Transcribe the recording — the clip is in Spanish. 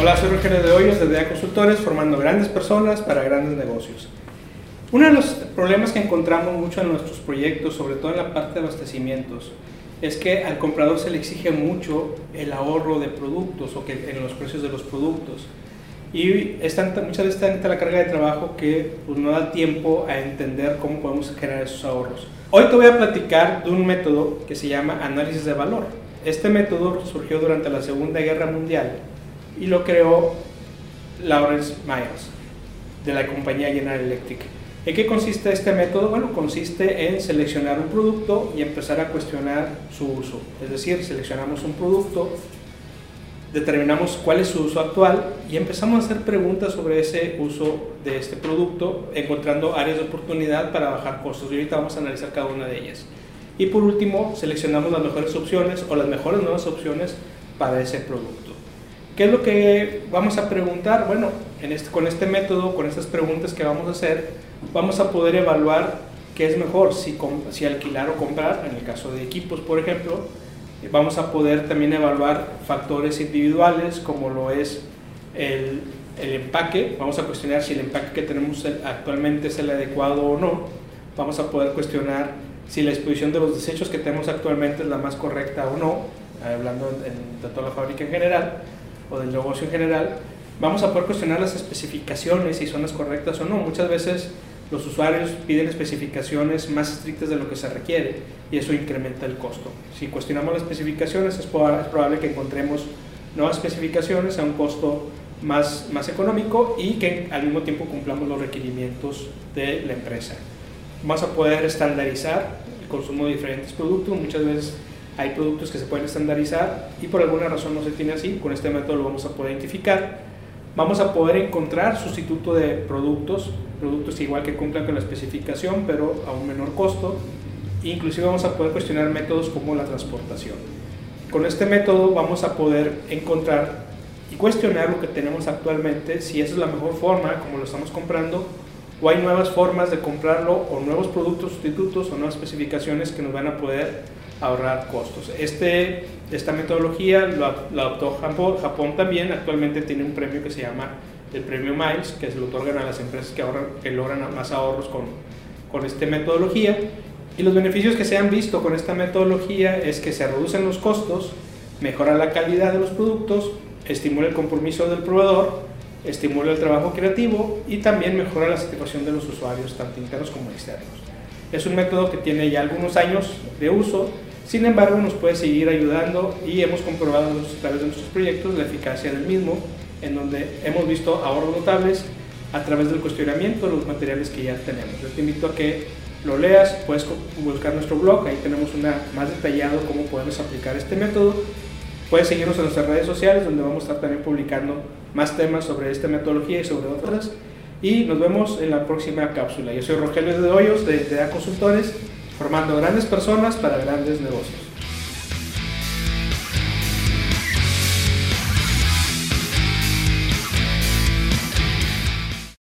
Hola, soy Rogelio de Hoyos de DEA Consultores, formando grandes personas para grandes negocios. Uno de los problemas que encontramos mucho en nuestros proyectos, sobre todo en la parte de abastecimientos, es que al comprador se le exige mucho el ahorro de productos o que en los precios de los productos. Y es tanta, muchas veces tanta la carga de trabajo que pues, no da tiempo a entender cómo podemos generar esos ahorros. Hoy te voy a platicar de un método que se llama análisis de valor. Este método surgió durante la Segunda Guerra Mundial y lo creó Lawrence Myers de la compañía General Electric. ¿En qué consiste este método? Bueno, consiste en seleccionar un producto y empezar a cuestionar su uso. Es decir, seleccionamos un producto, determinamos cuál es su uso actual y empezamos a hacer preguntas sobre ese uso de este producto, encontrando áreas de oportunidad para bajar costos. Y ahorita vamos a analizar cada una de ellas. Y por último, seleccionamos las mejores opciones o las mejores nuevas opciones para ese producto. ¿Qué es lo que vamos a preguntar? Bueno, en este, con este método, con estas preguntas que vamos a hacer, vamos a poder evaluar qué es mejor, si, si alquilar o comprar, en el caso de equipos, por ejemplo, vamos a poder también evaluar factores individuales como lo es el, el, empaque, vamos a cuestionar si el empaque que tenemos actualmente es el adecuado o no, vamos a poder cuestionar si la exposición de los desechos que tenemos actualmente es la más correcta o no, hablando de toda la fábrica en general o del negocio en general, vamos a poder cuestionar las especificaciones, si son las correctas o no. Muchas veces los usuarios piden especificaciones más estrictas de lo que se requiere y eso incrementa el costo. Si cuestionamos las especificaciones es probable que encontremos nuevas especificaciones a un costo más, más económico y que al mismo tiempo cumplamos los requerimientos de la empresa. Vamos a poder estandarizar el consumo de diferentes productos. Muchas veces hay productos que se pueden estandarizar y por alguna razón no se tiene así. Con este método lo vamos a poder identificar Vamos a poder encontrar sustituto de productos, productos igual que cumplan con la especificación, pero a un menor costo. Inclusive vamos a poder cuestionar métodos como la transportación. Con este método vamos a poder encontrar y cuestionar lo que tenemos actualmente, si esa es la mejor forma, como lo estamos comprando, o hay nuevas formas de comprarlo, o nuevos productos sustitutos, o nuevas especificaciones que nos van a poder ahorrar costos. Este, esta metodología la adoptó Japón, Japón, también, actualmente tiene un premio que se llama el premio Miles, que se lo otorgan a las empresas que, ahorran, que logran más ahorros con, con esta metodología. Y los beneficios que se han visto con esta metodología es que se reducen los costos, mejora la calidad de los productos, estimula el compromiso del proveedor, estimula el trabajo creativo y también mejora la satisfacción de los usuarios, tanto internos como externos. Es un método que tiene ya algunos años de uso, sin embargo, nos puede seguir ayudando y hemos comprobado a través de nuestros proyectos la eficacia del mismo, en donde hemos visto ahorros notables a través del cuestionamiento de los materiales que ya tenemos. Yo te invito a que lo leas, puedes buscar nuestro blog, ahí tenemos una más detallado cómo podemos aplicar este método. Puedes seguirnos en nuestras redes sociales, donde vamos a estar también publicando más temas sobre esta metodología y sobre otras. Y nos vemos en la próxima cápsula. Yo soy Rogelio de Hoyos de, de A Consultores formando grandes personas para grandes negocios.